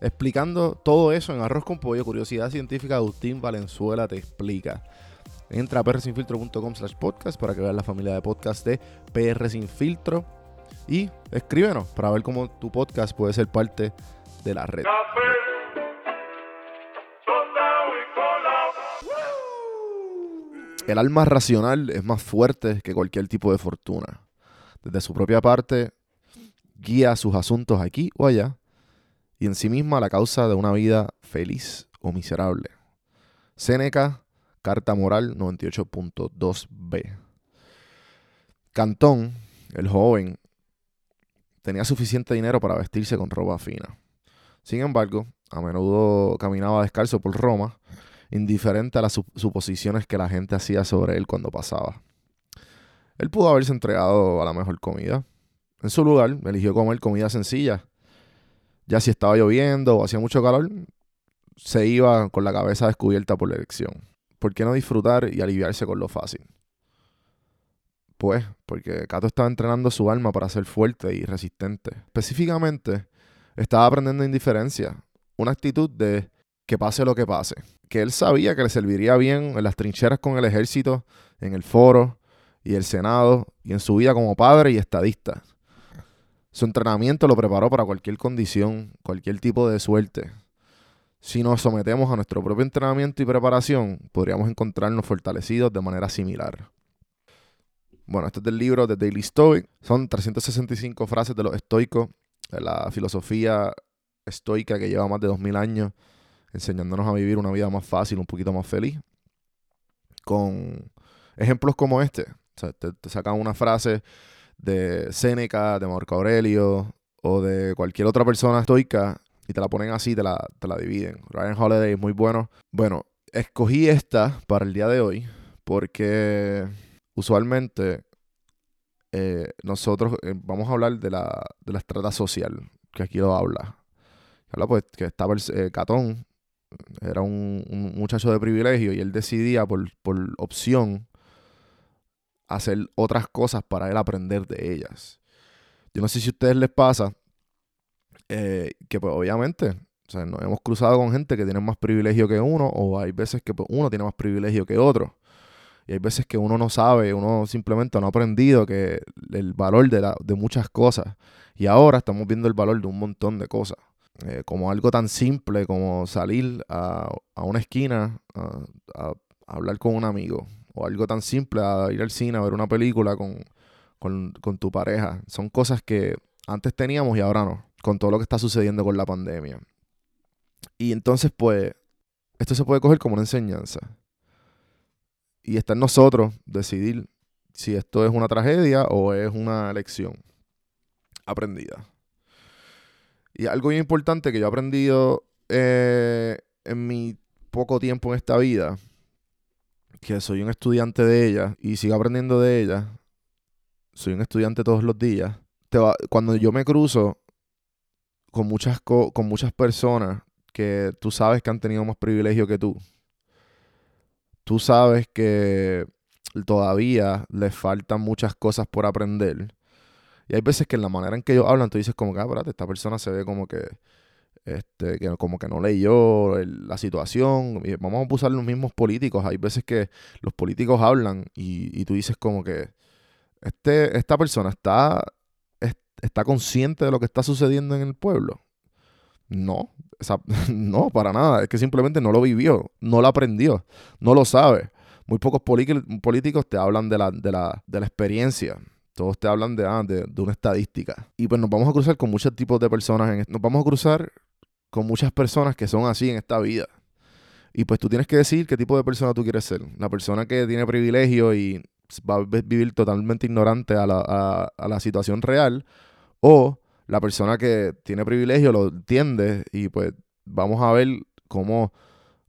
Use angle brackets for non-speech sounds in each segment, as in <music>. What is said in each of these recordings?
explicando todo eso en Arroz con Pollo, Curiosidad Científica, Agustín Valenzuela te explica. Entra a prsinfiltro.com slash podcast para que veas la familia de podcast de PR Sin Filtro y escríbenos para ver cómo tu podcast puede ser parte de la red. El alma racional es más fuerte que cualquier tipo de fortuna. Desde su propia parte, guía sus asuntos aquí o allá y en sí misma la causa de una vida feliz o miserable. Séneca, Carta Moral 98.2b. Cantón, el joven, tenía suficiente dinero para vestirse con ropa fina. Sin embargo, a menudo caminaba descalzo por Roma, indiferente a las suposiciones que la gente hacía sobre él cuando pasaba. Él pudo haberse entregado a la mejor comida. En su lugar, eligió comer comida sencilla ya si estaba lloviendo o hacía mucho calor, se iba con la cabeza descubierta por la elección. ¿Por qué no disfrutar y aliviarse con lo fácil? Pues, porque Cato estaba entrenando su alma para ser fuerte y resistente. Específicamente, estaba aprendiendo indiferencia, una actitud de que pase lo que pase. Que él sabía que le serviría bien en las trincheras con el ejército, en el foro y el senado, y en su vida como padre y estadista. Su entrenamiento lo preparó para cualquier condición, cualquier tipo de suerte. Si nos sometemos a nuestro propio entrenamiento y preparación, podríamos encontrarnos fortalecidos de manera similar. Bueno, este es del libro de Daily Stoic. Son 365 frases de los estoicos, de la filosofía estoica que lleva más de 2000 años, enseñándonos a vivir una vida más fácil, un poquito más feliz. Con ejemplos como este. O sea, te, te sacan una frase de Séneca, de Marco Aurelio o de cualquier otra persona estoica y te la ponen así, te la, te la dividen. Ryan Holiday es muy bueno. Bueno, escogí esta para el día de hoy porque usualmente eh, nosotros eh, vamos a hablar de la, de la estrata social, que aquí lo habla. Habla pues que estaba el eh, Catón, era un, un, muchacho de privilegio y él decidía por, por opción hacer otras cosas para él aprender de ellas. Yo no sé si a ustedes les pasa eh, que pues obviamente o sea, nos hemos cruzado con gente que tiene más privilegio que uno o hay veces que pues, uno tiene más privilegio que otro. Y hay veces que uno no sabe, uno simplemente no ha aprendido que el valor de, la, de muchas cosas. Y ahora estamos viendo el valor de un montón de cosas. Eh, como algo tan simple como salir a, a una esquina a, a, hablar con un amigo o algo tan simple a ir al cine a ver una película con, con, tu pareja. Son cosas que antes teníamos y ahora no, con todo lo que está sucediendo con la pandemia. Y entonces, pues, esto se puede coger como una enseñanza. Y está en nosotros decidir si esto es una tragedia o es una lección aprendida. Y algo muy importante que yo he aprendido eh, en mi poco tiempo en esta vida, que soy un estudiante de ella y sigo aprendiendo de ella, soy un estudiante todos los días, te cuando yo me cruzo con muchas, con muchas personas que tú sabes que han tenido más privilegio que tú, tú sabes que todavía les faltan muchas cosas por aprender. Y hay veces que en la manera en que ellos hablan, tú dices como que, ah, esta persona se ve como que, este, que como que no leyó la situación. Vamos a usar los mismos políticos. Hay veces que los políticos hablan y, y tú dices como que, este, esta persona está, está consciente de lo que está sucediendo en el pueblo. No, <laughs> no, para nada. Es que simplemente no lo vivió, no lo aprendió, no lo sabe. Muy pocos políticos te hablan de la, de la, de la experiencia. Todos te hablan de, ah, de, de, una estadística. Y pues nos vamos a cruzar con muchos tipos de personas. En, nos vamos a cruzar con muchas personas que son así en esta vida. Y pues tú tienes que decir qué tipo de persona tú quieres ser. La persona que tiene privilegio y va a vivir totalmente ignorante a la, a, la situación real. O la persona que tiene privilegio lo entiende y pues vamos a ver cómo,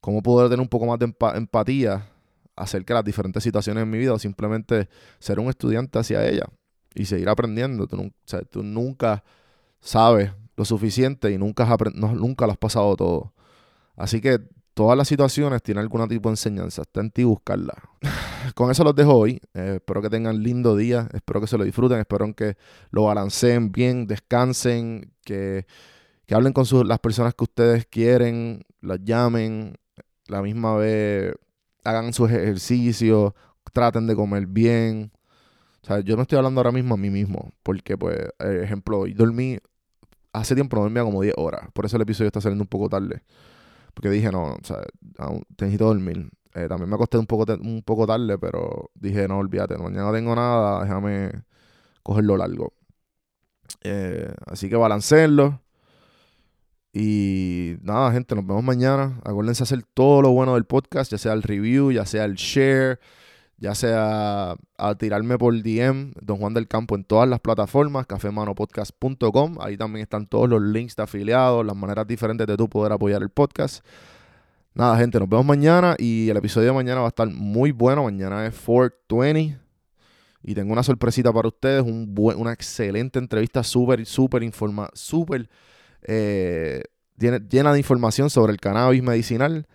cómo poder tener un poco más de empatía acerca de las diferentes situaciones en mi vida o simplemente ser un estudiante hacia ella y seguir aprendiendo. Tú nunca sabes lo suficiente y nunca has, nunca lo has pasado todo. Así que todas las situaciones tienen algún tipo de enseñanza. Está en ti buscarla. <sighs> Con eso los dejo hoy. Eh, espero que tengan lindo día. Espero que se lo disfruten. Espero que lo balanceen bien, descansen, que, que hablen con las personas que ustedes quieren, las llamen, la misma vez hagan sus ejercicios, traten de comer bien. O sea, yo no estoy hablando ahora mismo a mí mismo, porque, pues, eh, ejemplo, yo dormí, hace tiempo no dormía como 10 horas, por eso el episodio está saliendo un poco tarde. Porque dije, no, o sea, dormir. Eh, también me acosté un poco, un poco tarde, pero dije, no, olvídate, mañana tengo nada, déjame cogerlo largo. Eh, así que balanceenlo. Y nada, gente, nos vemos mañana. Acuérdense hacer todo lo bueno del podcast, ya sea el review, ya sea el share, ya sea a tirarme por DM, Don Juan del Campo en todas las plataformas, cafemanopodcast.com. Ahí también están todos los links de afiliados, las maneras diferentes de tú poder apoyar el podcast. Nada, gente, nos vemos mañana y el episodio de mañana va a estar muy bueno. Mañana es 420 y tengo una sorpresita para ustedes, un una excelente entrevista, súper, súper informa, súper eh, llena de información sobre el cannabis medicinal.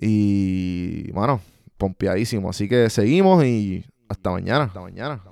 Y bueno, pompeadísimo. Así que seguimos y hasta mañana. Hasta mañana.